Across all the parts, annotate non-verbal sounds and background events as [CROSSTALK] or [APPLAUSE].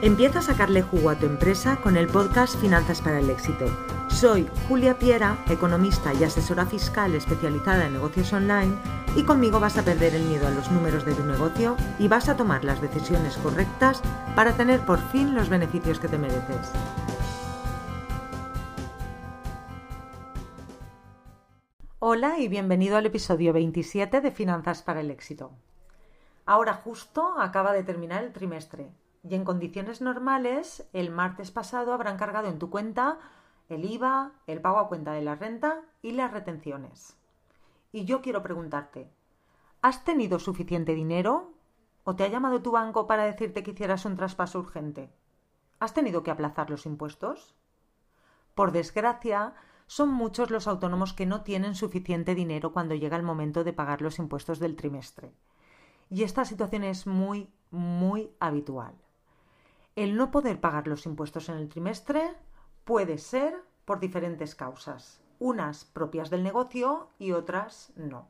Empieza a sacarle jugo a tu empresa con el podcast Finanzas para el Éxito. Soy Julia Piera, economista y asesora fiscal especializada en negocios online y conmigo vas a perder el miedo a los números de tu negocio y vas a tomar las decisiones correctas para tener por fin los beneficios que te mereces. Hola y bienvenido al episodio 27 de Finanzas para el Éxito. Ahora justo acaba de terminar el trimestre y en condiciones normales el martes pasado habrán cargado en tu cuenta el IVA, el pago a cuenta de la renta y las retenciones. Y yo quiero preguntarte, ¿has tenido suficiente dinero? ¿O te ha llamado tu banco para decirte que hicieras un traspaso urgente? ¿Has tenido que aplazar los impuestos? Por desgracia, son muchos los autónomos que no tienen suficiente dinero cuando llega el momento de pagar los impuestos del trimestre. Y esta situación es muy, muy habitual. El no poder pagar los impuestos en el trimestre puede ser por diferentes causas, unas propias del negocio y otras no.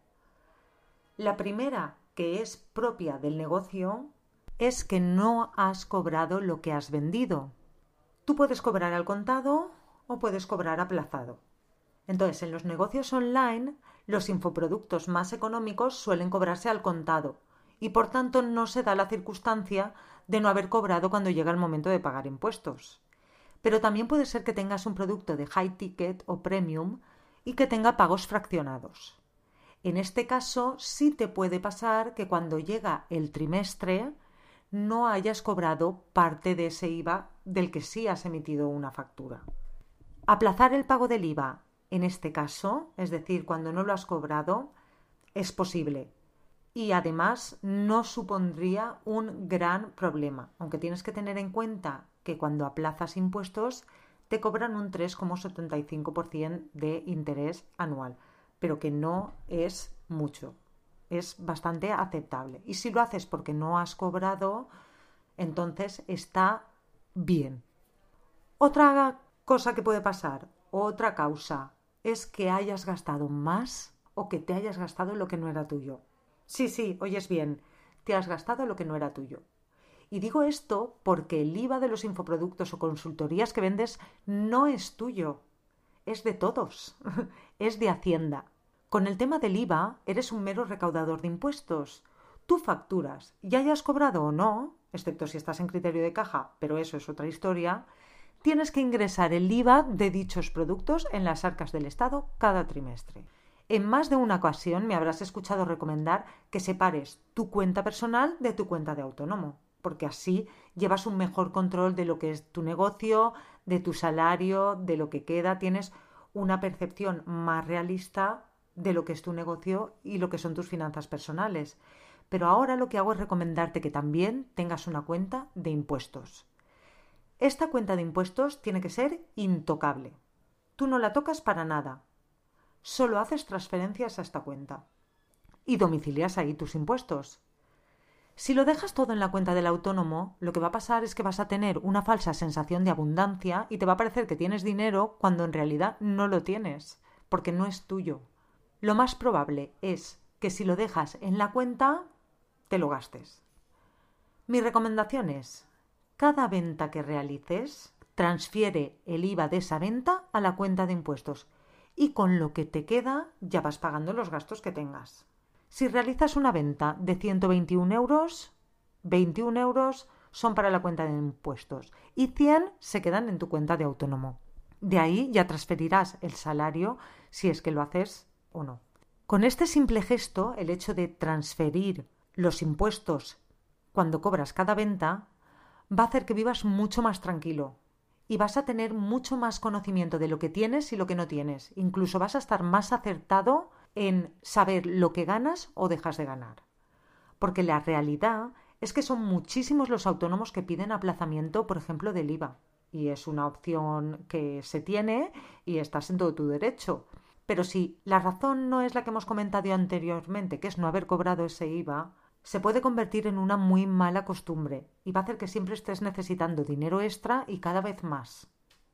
La primera, que es propia del negocio, es que no has cobrado lo que has vendido. Tú puedes cobrar al contado o puedes cobrar aplazado. Entonces, en los negocios online, los infoproductos más económicos suelen cobrarse al contado y por tanto no se da la circunstancia de no haber cobrado cuando llega el momento de pagar impuestos. Pero también puede ser que tengas un producto de high ticket o premium y que tenga pagos fraccionados. En este caso sí te puede pasar que cuando llega el trimestre no hayas cobrado parte de ese IVA del que sí has emitido una factura. Aplazar el pago del IVA en este caso, es decir, cuando no lo has cobrado, es posible, y además no supondría un gran problema, aunque tienes que tener en cuenta que cuando aplazas impuestos te cobran un 3,75% de interés anual, pero que no es mucho, es bastante aceptable. Y si lo haces porque no has cobrado, entonces está bien. Otra cosa que puede pasar, otra causa, es que hayas gastado más o que te hayas gastado lo que no era tuyo. Sí, sí, oyes bien, te has gastado lo que no era tuyo. Y digo esto porque el IVA de los infoproductos o consultorías que vendes no es tuyo, es de todos, [LAUGHS] es de Hacienda. Con el tema del IVA eres un mero recaudador de impuestos. Tú facturas, ya hayas cobrado o no, excepto si estás en criterio de caja, pero eso es otra historia, tienes que ingresar el IVA de dichos productos en las arcas del Estado cada trimestre. En más de una ocasión me habrás escuchado recomendar que separes tu cuenta personal de tu cuenta de autónomo, porque así llevas un mejor control de lo que es tu negocio, de tu salario, de lo que queda, tienes una percepción más realista de lo que es tu negocio y lo que son tus finanzas personales. Pero ahora lo que hago es recomendarte que también tengas una cuenta de impuestos. Esta cuenta de impuestos tiene que ser intocable. Tú no la tocas para nada, solo haces transferencias a esta cuenta y domicilias ahí tus impuestos. Si lo dejas todo en la cuenta del autónomo, lo que va a pasar es que vas a tener una falsa sensación de abundancia y te va a parecer que tienes dinero cuando en realidad no lo tienes, porque no es tuyo. Lo más probable es que si lo dejas en la cuenta, te lo gastes. Mi recomendación es, cada venta que realices, transfiere el IVA de esa venta a la cuenta de impuestos y con lo que te queda ya vas pagando los gastos que tengas. Si realizas una venta de 121 euros, 21 euros son para la cuenta de impuestos y 100 se quedan en tu cuenta de autónomo. De ahí ya transferirás el salario si es que lo haces o no. Con este simple gesto, el hecho de transferir los impuestos cuando cobras cada venta, va a hacer que vivas mucho más tranquilo, y vas a tener mucho más conocimiento de lo que tienes y lo que no tienes. Incluso vas a estar más acertado en saber lo que ganas o dejas de ganar. Porque la realidad es que son muchísimos los autónomos que piden aplazamiento, por ejemplo, del IVA. Y es una opción que se tiene y estás en todo tu derecho. Pero si la razón no es la que hemos comentado anteriormente, que es no haber cobrado ese IVA, se puede convertir en una muy mala costumbre y va a hacer que siempre estés necesitando dinero extra y cada vez más.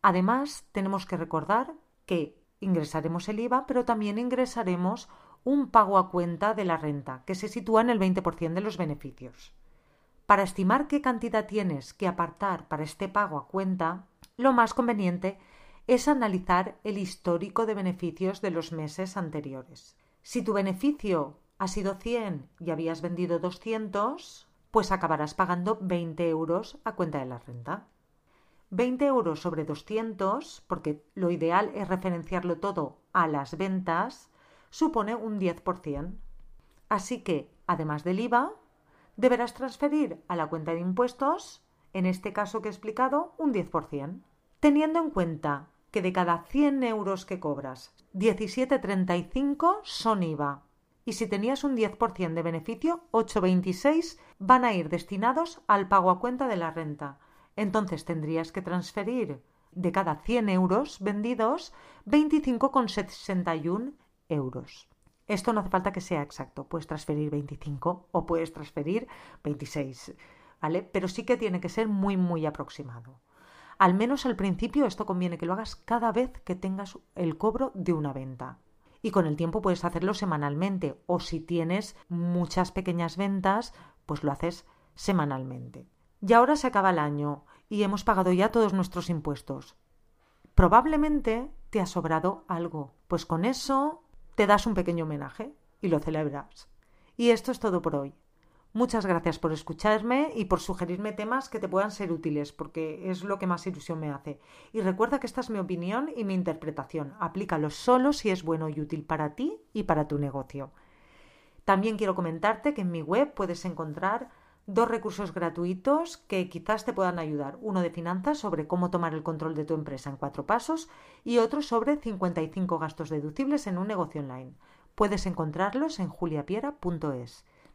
Además, tenemos que recordar que ingresaremos el IVA, pero también ingresaremos un pago a cuenta de la renta, que se sitúa en el 20% de los beneficios. Para estimar qué cantidad tienes que apartar para este pago a cuenta, lo más conveniente es analizar el histórico de beneficios de los meses anteriores. Si tu beneficio ha sido 100 y habías vendido 200, pues acabarás pagando 20 euros a cuenta de la renta. 20 euros sobre 200, porque lo ideal es referenciarlo todo a las ventas, supone un 10%. Así que, además del IVA, deberás transferir a la cuenta de impuestos, en este caso que he explicado, un 10%. Teniendo en cuenta que de cada 100 euros que cobras, 17,35 son IVA. Y si tenías un 10% de beneficio, 8,26 van a ir destinados al pago a cuenta de la renta. Entonces tendrías que transferir de cada 100 euros vendidos 25,61 euros. Esto no hace falta que sea exacto, puedes transferir 25 o puedes transferir 26, ¿vale? Pero sí que tiene que ser muy, muy aproximado. Al menos al principio esto conviene que lo hagas cada vez que tengas el cobro de una venta. Y con el tiempo puedes hacerlo semanalmente o si tienes muchas pequeñas ventas, pues lo haces semanalmente. Y ahora se acaba el año y hemos pagado ya todos nuestros impuestos. Probablemente te ha sobrado algo, pues con eso te das un pequeño homenaje y lo celebras. Y esto es todo por hoy. Muchas gracias por escucharme y por sugerirme temas que te puedan ser útiles, porque es lo que más ilusión me hace. Y recuerda que esta es mi opinión y mi interpretación. Aplícalo solo si es bueno y útil para ti y para tu negocio. También quiero comentarte que en mi web puedes encontrar dos recursos gratuitos que quizás te puedan ayudar. Uno de finanzas sobre cómo tomar el control de tu empresa en cuatro pasos y otro sobre 55 gastos deducibles en un negocio online. Puedes encontrarlos en juliapiera.es.